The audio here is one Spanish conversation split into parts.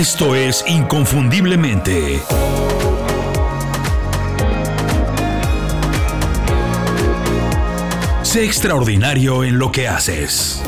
Esto es Inconfundiblemente. Sé extraordinario en lo que haces.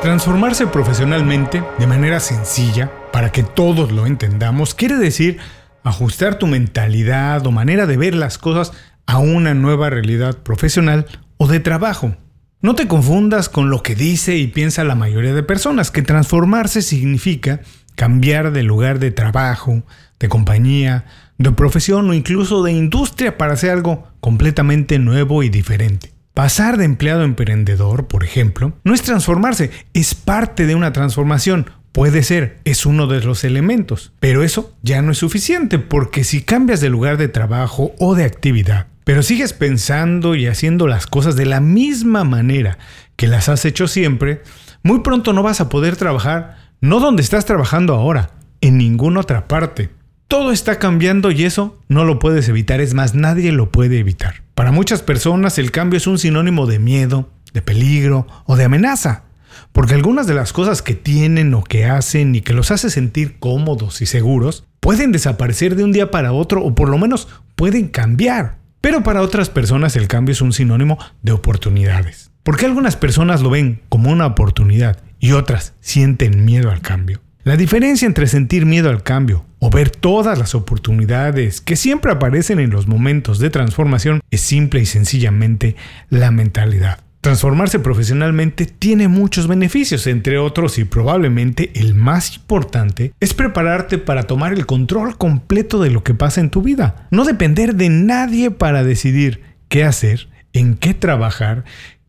Transformarse profesionalmente de manera sencilla, para que todos lo entendamos, quiere decir ajustar tu mentalidad o manera de ver las cosas a una nueva realidad profesional o de trabajo. No te confundas con lo que dice y piensa la mayoría de personas, que transformarse significa cambiar de lugar de trabajo, de compañía, de profesión o incluso de industria para hacer algo completamente nuevo y diferente. Pasar de empleado a emprendedor, por ejemplo, no es transformarse, es parte de una transformación. Puede ser, es uno de los elementos, pero eso ya no es suficiente porque si cambias de lugar de trabajo o de actividad, pero sigues pensando y haciendo las cosas de la misma manera que las has hecho siempre, muy pronto no vas a poder trabajar no donde estás trabajando ahora, en ninguna otra parte. Todo está cambiando y eso no lo puedes evitar, es más, nadie lo puede evitar. Para muchas personas el cambio es un sinónimo de miedo, de peligro o de amenaza, porque algunas de las cosas que tienen o que hacen y que los hace sentir cómodos y seguros pueden desaparecer de un día para otro o por lo menos pueden cambiar. Pero para otras personas el cambio es un sinónimo de oportunidades. ¿Por qué algunas personas lo ven como una oportunidad y otras sienten miedo al cambio? La diferencia entre sentir miedo al cambio o ver todas las oportunidades que siempre aparecen en los momentos de transformación es simple y sencillamente la mentalidad. Transformarse profesionalmente tiene muchos beneficios, entre otros y probablemente el más importante es prepararte para tomar el control completo de lo que pasa en tu vida. No depender de nadie para decidir qué hacer, en qué trabajar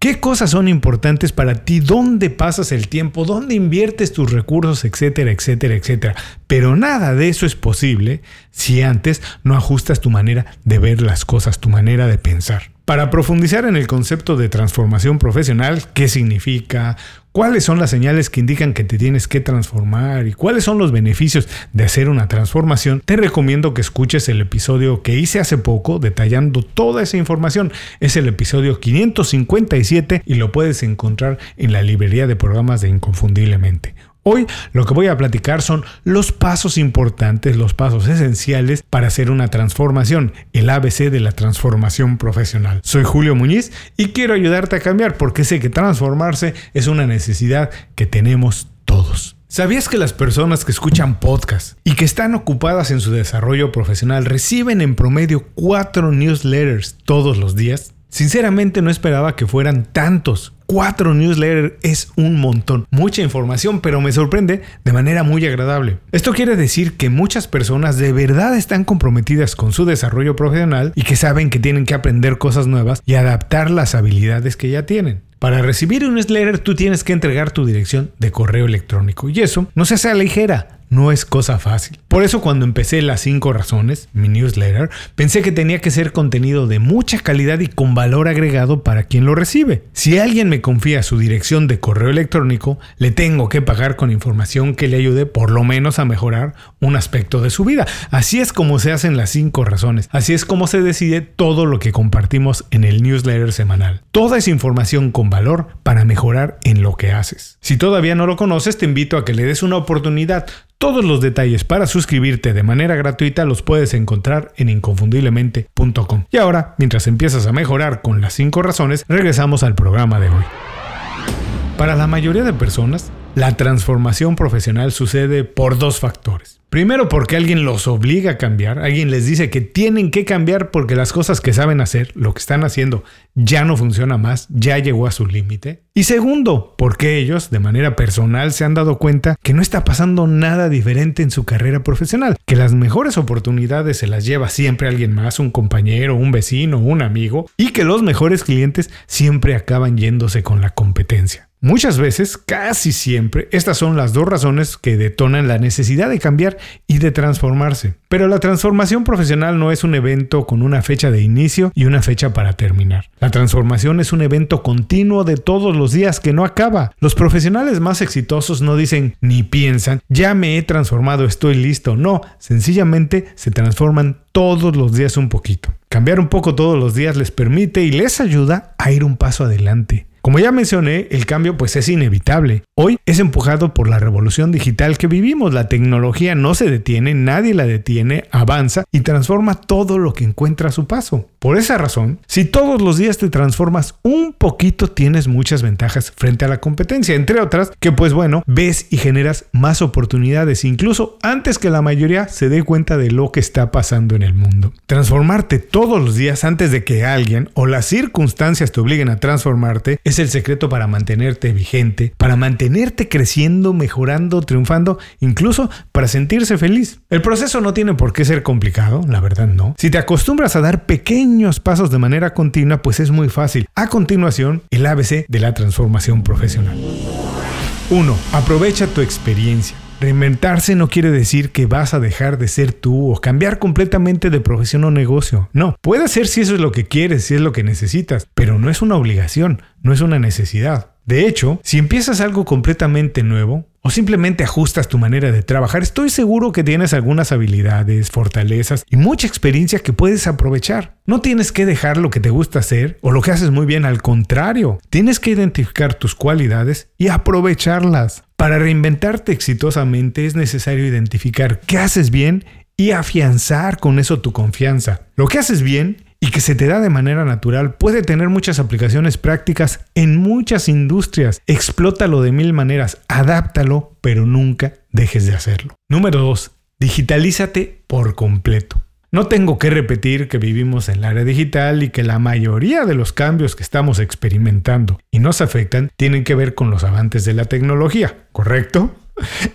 ¿Qué cosas son importantes para ti? ¿Dónde pasas el tiempo? ¿Dónde inviertes tus recursos? Etcétera, etcétera, etcétera. Pero nada de eso es posible si antes no ajustas tu manera de ver las cosas, tu manera de pensar. Para profundizar en el concepto de transformación profesional, qué significa, cuáles son las señales que indican que te tienes que transformar y cuáles son los beneficios de hacer una transformación, te recomiendo que escuches el episodio que hice hace poco detallando toda esa información. Es el episodio 557 y lo puedes encontrar en la librería de programas de Inconfundiblemente. Hoy lo que voy a platicar son los pasos importantes, los pasos esenciales para hacer una transformación, el ABC de la transformación profesional. Soy Julio Muñiz y quiero ayudarte a cambiar porque sé que transformarse es una necesidad que tenemos todos. ¿Sabías que las personas que escuchan podcasts y que están ocupadas en su desarrollo profesional reciben en promedio cuatro newsletters todos los días? Sinceramente no esperaba que fueran tantos. Cuatro newsletters es un montón, mucha información, pero me sorprende de manera muy agradable. Esto quiere decir que muchas personas de verdad están comprometidas con su desarrollo profesional y que saben que tienen que aprender cosas nuevas y adaptar las habilidades que ya tienen. Para recibir un newsletter tú tienes que entregar tu dirección de correo electrónico y eso no se hace a la ligera no es cosa fácil. Por eso cuando empecé las 5 razones, mi newsletter, pensé que tenía que ser contenido de mucha calidad y con valor agregado para quien lo recibe. Si alguien me confía su dirección de correo electrónico, le tengo que pagar con información que le ayude por lo menos a mejorar un aspecto de su vida. Así es como se hacen las 5 razones. Así es como se decide todo lo que compartimos en el newsletter semanal. Toda esa información con valor para mejorar en lo que haces. Si todavía no lo conoces, te invito a que le des una oportunidad. Todos los detalles para suscribirte de manera gratuita los puedes encontrar en inconfundiblemente.com. Y ahora, mientras empiezas a mejorar con las 5 razones, regresamos al programa de hoy. Para la mayoría de personas, la transformación profesional sucede por dos factores. Primero porque alguien los obliga a cambiar, alguien les dice que tienen que cambiar porque las cosas que saben hacer, lo que están haciendo, ya no funciona más, ya llegó a su límite. Y segundo, porque ellos de manera personal se han dado cuenta que no está pasando nada diferente en su carrera profesional, que las mejores oportunidades se las lleva siempre alguien más, un compañero, un vecino, un amigo, y que los mejores clientes siempre acaban yéndose con la competencia. Muchas veces, casi siempre, estas son las dos razones que detonan la necesidad de cambiar y de transformarse. Pero la transformación profesional no es un evento con una fecha de inicio y una fecha para terminar. La transformación es un evento continuo de todos los días que no acaba. Los profesionales más exitosos no dicen ni piensan, ya me he transformado, estoy listo. No, sencillamente se transforman todos los días un poquito. Cambiar un poco todos los días les permite y les ayuda a ir un paso adelante. Como ya mencioné, el cambio pues es inevitable hoy es empujado por la revolución digital que vivimos. La tecnología no se detiene, nadie la detiene, avanza y transforma todo lo que encuentra a su paso. Por esa razón, si todos los días te transformas un poquito, tienes muchas ventajas frente a la competencia, entre otras que pues bueno, ves y generas más oportunidades, incluso antes que la mayoría se dé cuenta de lo que está pasando en el mundo. Transformarte todos los días antes de que alguien o las circunstancias te obliguen a transformarte es el secreto para mantenerte vigente, para mantenerte creciendo, mejorando, triunfando, incluso para sentirse feliz. El proceso no tiene por qué ser complicado, la verdad no. Si te acostumbras a dar pequeños pasos de manera continua, pues es muy fácil. A continuación, el ABC de la transformación profesional. 1. Aprovecha tu experiencia. Reinventarse no quiere decir que vas a dejar de ser tú o cambiar completamente de profesión o negocio. No, puede ser si eso es lo que quieres, si es lo que necesitas, pero no es una obligación, no es una necesidad. De hecho, si empiezas algo completamente nuevo o simplemente ajustas tu manera de trabajar, estoy seguro que tienes algunas habilidades, fortalezas y mucha experiencia que puedes aprovechar. No tienes que dejar lo que te gusta hacer o lo que haces muy bien, al contrario, tienes que identificar tus cualidades y aprovecharlas. Para reinventarte exitosamente es necesario identificar qué haces bien y afianzar con eso tu confianza. Lo que haces bien y que se te da de manera natural puede tener muchas aplicaciones prácticas en muchas industrias. Explótalo de mil maneras, adáptalo, pero nunca dejes de hacerlo. Número 2. Digitalízate por completo. No tengo que repetir que vivimos en la era digital y que la mayoría de los cambios que estamos experimentando y nos afectan tienen que ver con los avances de la tecnología, ¿correcto?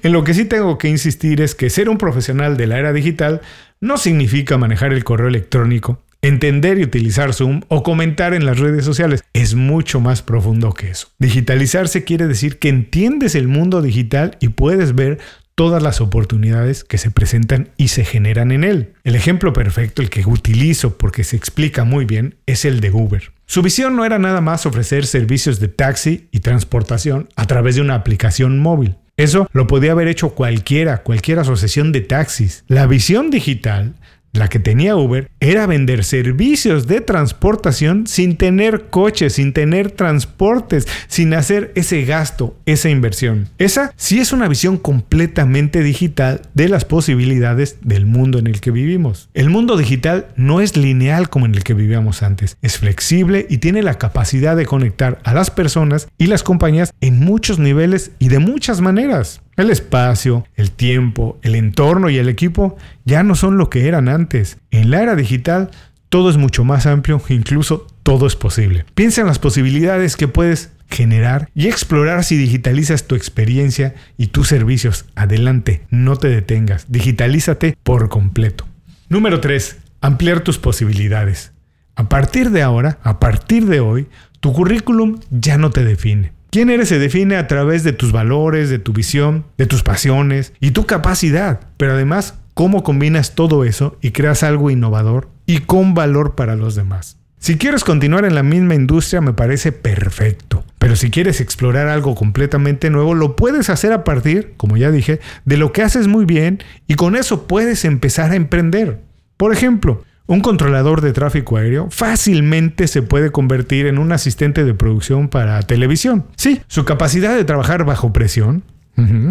En lo que sí tengo que insistir es que ser un profesional de la era digital no significa manejar el correo electrónico, Entender y utilizar Zoom o comentar en las redes sociales es mucho más profundo que eso. Digitalizarse quiere decir que entiendes el mundo digital y puedes ver todas las oportunidades que se presentan y se generan en él. El ejemplo perfecto, el que utilizo porque se explica muy bien, es el de Uber. Su visión no era nada más ofrecer servicios de taxi y transportación a través de una aplicación móvil. Eso lo podía haber hecho cualquiera, cualquier asociación de taxis. La visión digital la que tenía Uber era vender servicios de transportación sin tener coches, sin tener transportes, sin hacer ese gasto, esa inversión. Esa sí es una visión completamente digital de las posibilidades del mundo en el que vivimos. El mundo digital no es lineal como en el que vivíamos antes, es flexible y tiene la capacidad de conectar a las personas y las compañías en muchos niveles y de muchas maneras. El espacio, el tiempo, el entorno y el equipo ya no son lo que eran antes. En la era digital todo es mucho más amplio, incluso todo es posible. Piensa en las posibilidades que puedes generar y explorar si digitalizas tu experiencia y tus servicios. Adelante, no te detengas, digitalízate por completo. Número 3. Ampliar tus posibilidades. A partir de ahora, a partir de hoy, tu currículum ya no te define. Quién eres se define a través de tus valores, de tu visión, de tus pasiones y tu capacidad, pero además cómo combinas todo eso y creas algo innovador y con valor para los demás. Si quieres continuar en la misma industria me parece perfecto, pero si quieres explorar algo completamente nuevo lo puedes hacer a partir, como ya dije, de lo que haces muy bien y con eso puedes empezar a emprender. Por ejemplo, un controlador de tráfico aéreo fácilmente se puede convertir en un asistente de producción para televisión. Sí, su capacidad de trabajar bajo presión,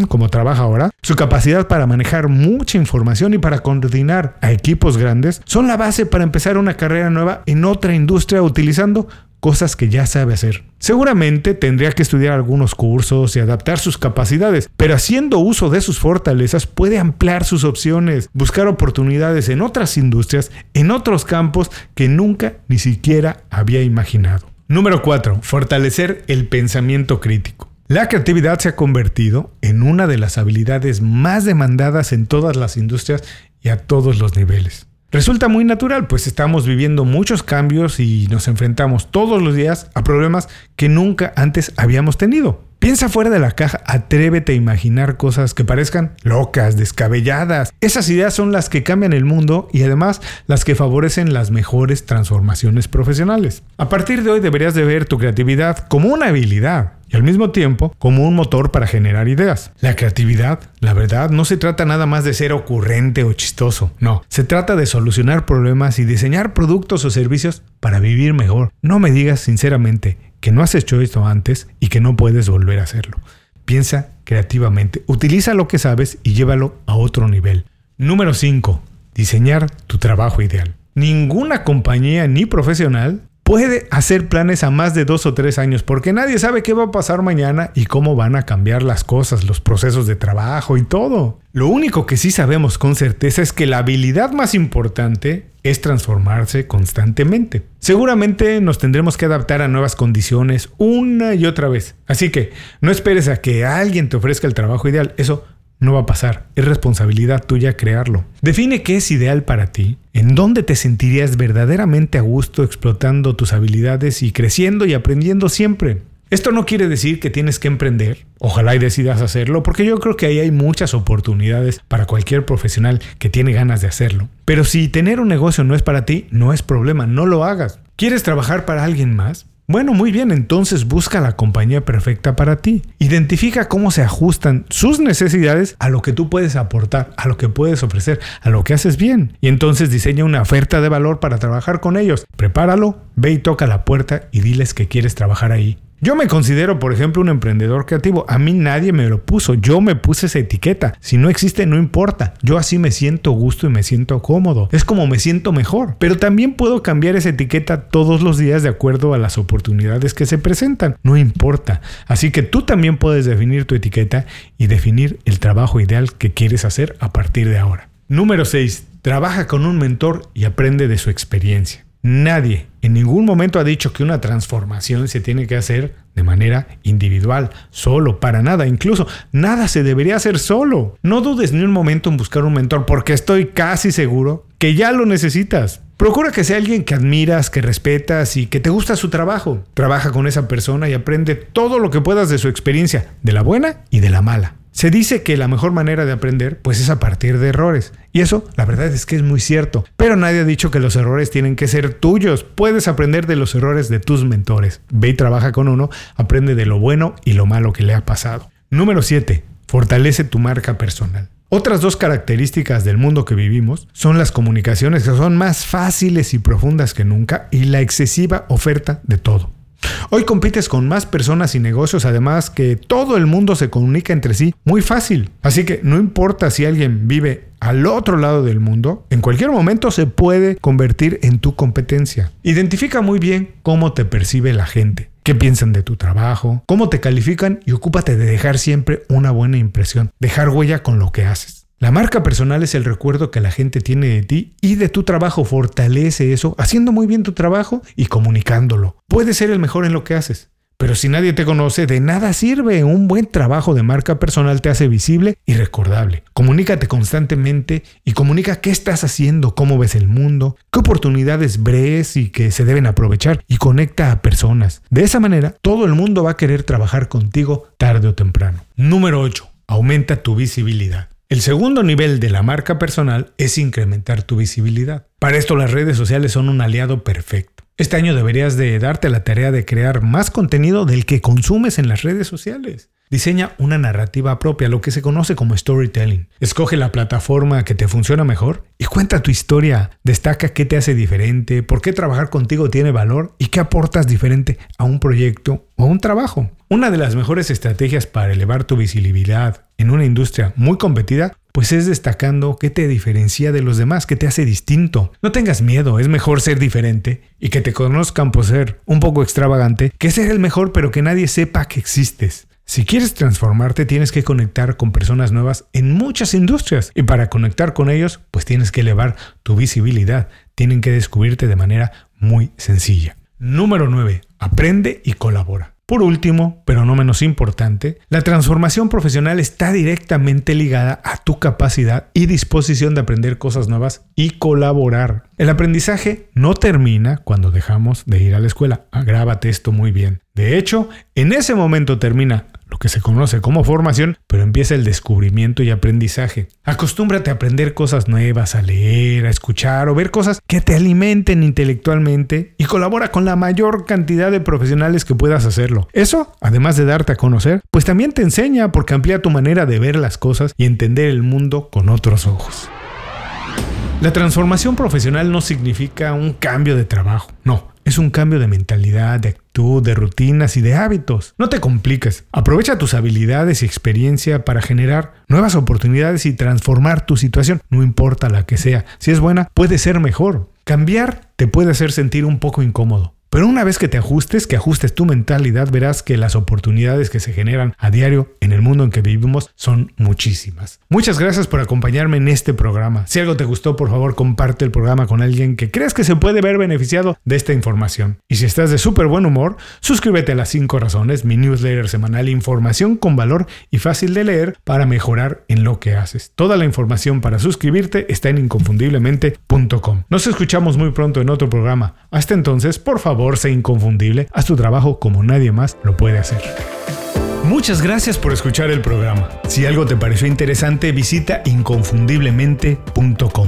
como trabaja ahora, su capacidad para manejar mucha información y para coordinar a equipos grandes son la base para empezar una carrera nueva en otra industria utilizando cosas que ya sabe hacer. Seguramente tendría que estudiar algunos cursos y adaptar sus capacidades, pero haciendo uso de sus fortalezas puede ampliar sus opciones, buscar oportunidades en otras industrias, en otros campos que nunca ni siquiera había imaginado. Número 4. Fortalecer el pensamiento crítico. La creatividad se ha convertido en una de las habilidades más demandadas en todas las industrias y a todos los niveles. Resulta muy natural, pues estamos viviendo muchos cambios y nos enfrentamos todos los días a problemas que nunca antes habíamos tenido. Piensa fuera de la caja, atrévete a imaginar cosas que parezcan locas, descabelladas. Esas ideas son las que cambian el mundo y además las que favorecen las mejores transformaciones profesionales. A partir de hoy deberías de ver tu creatividad como una habilidad y al mismo tiempo como un motor para generar ideas. La creatividad, la verdad, no se trata nada más de ser ocurrente o chistoso, no, se trata de solucionar problemas y diseñar productos o servicios para vivir mejor. No me digas sinceramente que no has hecho esto antes y que no puedes volver a hacerlo. Piensa creativamente, utiliza lo que sabes y llévalo a otro nivel. Número 5. Diseñar tu trabajo ideal. Ninguna compañía ni profesional puede hacer planes a más de dos o tres años porque nadie sabe qué va a pasar mañana y cómo van a cambiar las cosas, los procesos de trabajo y todo. Lo único que sí sabemos con certeza es que la habilidad más importante es transformarse constantemente. Seguramente nos tendremos que adaptar a nuevas condiciones una y otra vez. Así que no esperes a que alguien te ofrezca el trabajo ideal. Eso no va a pasar. Es responsabilidad tuya crearlo. Define qué es ideal para ti, en dónde te sentirías verdaderamente a gusto explotando tus habilidades y creciendo y aprendiendo siempre. Esto no quiere decir que tienes que emprender, ojalá y decidas hacerlo, porque yo creo que ahí hay muchas oportunidades para cualquier profesional que tiene ganas de hacerlo. Pero si tener un negocio no es para ti, no es problema, no lo hagas. ¿Quieres trabajar para alguien más? Bueno, muy bien, entonces busca la compañía perfecta para ti. Identifica cómo se ajustan sus necesidades a lo que tú puedes aportar, a lo que puedes ofrecer, a lo que haces bien. Y entonces diseña una oferta de valor para trabajar con ellos. Prepáralo, ve y toca la puerta y diles que quieres trabajar ahí. Yo me considero, por ejemplo, un emprendedor creativo. A mí nadie me lo puso. Yo me puse esa etiqueta. Si no existe, no importa. Yo así me siento gusto y me siento cómodo. Es como me siento mejor. Pero también puedo cambiar esa etiqueta todos los días de acuerdo a las oportunidades que se presentan. No importa. Así que tú también puedes definir tu etiqueta y definir el trabajo ideal que quieres hacer a partir de ahora. Número 6. Trabaja con un mentor y aprende de su experiencia. Nadie en ningún momento ha dicho que una transformación se tiene que hacer de manera individual, solo, para nada. Incluso nada se debería hacer solo. No dudes ni un momento en buscar un mentor porque estoy casi seguro que ya lo necesitas. Procura que sea alguien que admiras, que respetas y que te gusta su trabajo. Trabaja con esa persona y aprende todo lo que puedas de su experiencia, de la buena y de la mala. Se dice que la mejor manera de aprender pues es a partir de errores. Y eso la verdad es que es muy cierto. Pero nadie ha dicho que los errores tienen que ser tuyos. Puedes aprender de los errores de tus mentores. Ve y trabaja con uno, aprende de lo bueno y lo malo que le ha pasado. Número 7. Fortalece tu marca personal. Otras dos características del mundo que vivimos son las comunicaciones que son más fáciles y profundas que nunca y la excesiva oferta de todo. Hoy compites con más personas y negocios, además que todo el mundo se comunica entre sí muy fácil. Así que no importa si alguien vive al otro lado del mundo, en cualquier momento se puede convertir en tu competencia. Identifica muy bien cómo te percibe la gente, qué piensan de tu trabajo, cómo te califican y ocúpate de dejar siempre una buena impresión, dejar huella con lo que haces. La marca personal es el recuerdo que la gente tiene de ti y de tu trabajo. Fortalece eso haciendo muy bien tu trabajo y comunicándolo. Puedes ser el mejor en lo que haces. Pero si nadie te conoce, de nada sirve. Un buen trabajo de marca personal te hace visible y recordable. Comunícate constantemente y comunica qué estás haciendo, cómo ves el mundo, qué oportunidades ves y que se deben aprovechar y conecta a personas. De esa manera, todo el mundo va a querer trabajar contigo tarde o temprano. Número 8. Aumenta tu visibilidad. El segundo nivel de la marca personal es incrementar tu visibilidad. Para esto las redes sociales son un aliado perfecto. Este año deberías de darte la tarea de crear más contenido del que consumes en las redes sociales. Diseña una narrativa propia, lo que se conoce como storytelling. Escoge la plataforma que te funciona mejor y cuenta tu historia. Destaca qué te hace diferente, por qué trabajar contigo tiene valor y qué aportas diferente a un proyecto o a un trabajo. Una de las mejores estrategias para elevar tu visibilidad en una industria muy competida, pues es destacando qué te diferencia de los demás, qué te hace distinto. No tengas miedo, es mejor ser diferente y que te conozcan por ser un poco extravagante que ser el mejor pero que nadie sepa que existes. Si quieres transformarte tienes que conectar con personas nuevas en muchas industrias y para conectar con ellos pues tienes que elevar tu visibilidad, tienen que descubrirte de manera muy sencilla. Número 9. Aprende y colabora. Por último, pero no menos importante, la transformación profesional está directamente ligada a tu capacidad y disposición de aprender cosas nuevas y colaborar. El aprendizaje no termina cuando dejamos de ir a la escuela. Agrábate esto muy bien. De hecho, en ese momento termina lo que se conoce como formación, pero empieza el descubrimiento y aprendizaje. Acostúmbrate a aprender cosas nuevas, a leer, a escuchar o ver cosas que te alimenten intelectualmente y colabora con la mayor cantidad de profesionales que puedas hacerlo. Eso, además de darte a conocer, pues también te enseña porque amplía tu manera de ver las cosas y entender el mundo con otros ojos. La transformación profesional no significa un cambio de trabajo, no, es un cambio de mentalidad, de actitud, de rutinas y de hábitos. No te compliques, aprovecha tus habilidades y experiencia para generar nuevas oportunidades y transformar tu situación, no importa la que sea. Si es buena, puede ser mejor. Cambiar te puede hacer sentir un poco incómodo. Pero una vez que te ajustes, que ajustes tu mentalidad, verás que las oportunidades que se generan a diario en el mundo en que vivimos son muchísimas. Muchas gracias por acompañarme en este programa. Si algo te gustó, por favor, comparte el programa con alguien que creas que se puede ver beneficiado de esta información. Y si estás de súper buen humor, suscríbete a las 5 razones, mi newsletter semanal, información con valor y fácil de leer para mejorar en lo que haces. Toda la información para suscribirte está en inconfundiblemente.com. Nos escuchamos muy pronto en otro programa. Hasta entonces, por favor, sé inconfundible, haz tu trabajo como nadie más lo puede hacer. Muchas gracias por escuchar el programa. Si algo te pareció interesante, visita inconfundiblemente.com.